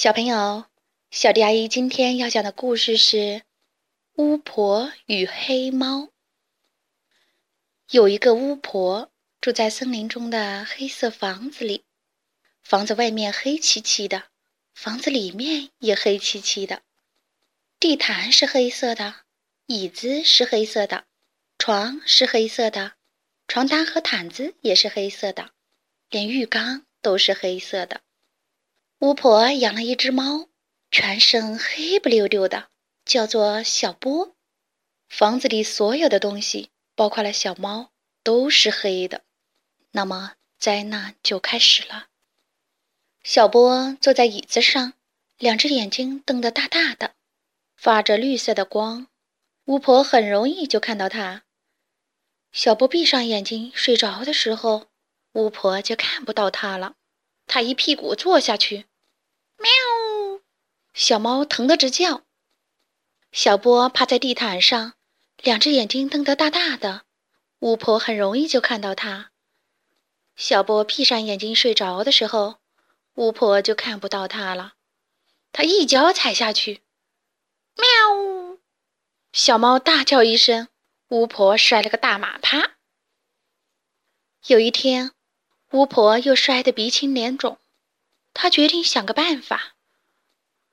小朋友，小迪阿姨今天要讲的故事是《巫婆与黑猫》。有一个巫婆住在森林中的黑色房子里，房子外面黑漆漆的，房子里面也黑漆漆的。地毯是黑色的，椅子是黑色的，床是黑色的，床单和毯子也是黑色的，连浴缸都是黑色的。巫婆养了一只猫，全身黑不溜溜的，叫做小波。房子里所有的东西，包括了小猫，都是黑的。那么灾难就开始了。小波坐在椅子上，两只眼睛瞪得大大的，发着绿色的光。巫婆很容易就看到它。小波闭上眼睛睡着的时候，巫婆就看不到它了。他一屁股坐下去，喵！小猫疼得直叫。小波趴在地毯上，两只眼睛瞪得大大的，巫婆很容易就看到它。小波闭上眼睛睡着的时候，巫婆就看不到它了。他一脚踩下去，喵！小猫大叫一声，巫婆摔了个大马趴。有一天。巫婆又摔得鼻青脸肿，他决定想个办法。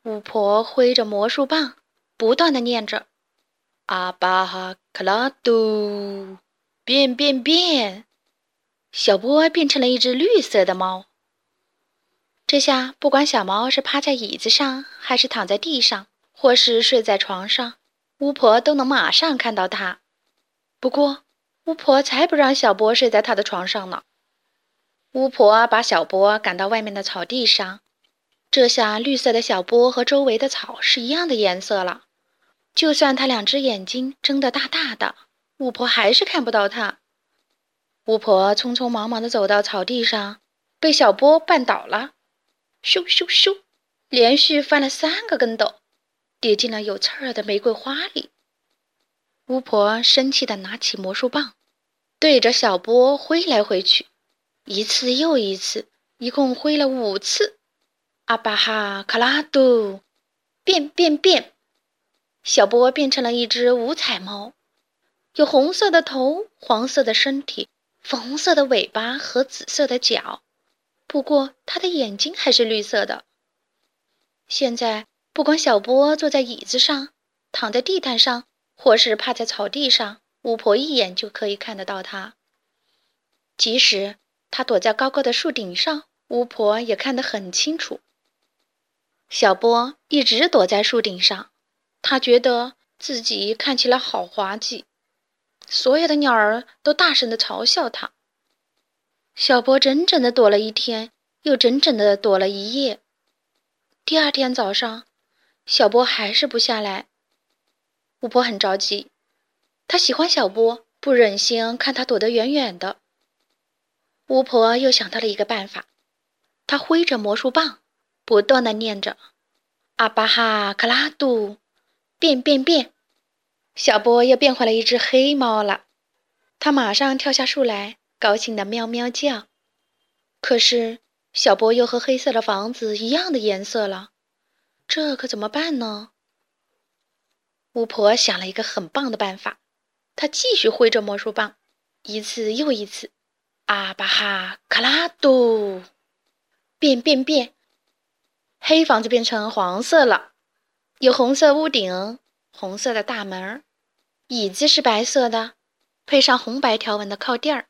巫婆挥着魔术棒，不断的念着：“阿巴哈克拉杜，变变变！”小波变成了一只绿色的猫。这下，不管小猫是趴在椅子上，还是躺在地上，或是睡在床上，巫婆都能马上看到它。不过，巫婆才不让小波睡在她的床上呢。巫婆把小波赶到外面的草地上，这下绿色的小波和周围的草是一样的颜色了。就算他两只眼睛睁得大大的，巫婆还是看不到他。巫婆匆匆忙忙地走到草地上，被小波绊倒了，咻咻咻，连续翻了三个跟斗，跌进了有刺儿的玫瑰花里。巫婆生气地拿起魔术棒，对着小波挥来挥去。一次又一次，一共挥了五次。阿巴哈卡拉杜，变变变！小波变成了一只五彩猫，有红色的头、黄色的身体、粉红色的尾巴和紫色的脚。不过它的眼睛还是绿色的。现在，不管小波坐在椅子上、躺在地毯上，或是趴在草地上，巫婆一眼就可以看得到它。即使。他躲在高高的树顶上，巫婆也看得很清楚。小波一直躲在树顶上，他觉得自己看起来好滑稽，所有的鸟儿都大声的嘲笑他。小波整整的躲了一天，又整整的躲了一夜。第二天早上，小波还是不下来，巫婆很着急，她喜欢小波，不忍心看他躲得远远的。巫婆又想到了一个办法，她挥着魔术棒，不断的念着：“阿巴哈克拉杜，变变变！”小波又变回了一只黑猫了。它马上跳下树来，高兴的喵喵叫。可是小波又和黑色的房子一样的颜色了，这可怎么办呢？巫婆想了一个很棒的办法，她继续挥着魔术棒，一次又一次。阿巴哈卡拉杜，变变变！黑房子变成黄色了，有红色屋顶，红色的大门，椅子是白色的，配上红白条纹的靠垫儿，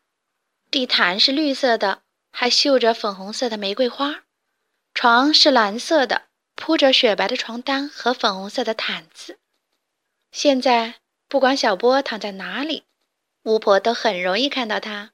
地毯是绿色的，还绣着粉红色的玫瑰花，床是蓝色的，铺着雪白的床单和粉红色的毯子。现在不管小波躺在哪里，巫婆都很容易看到他。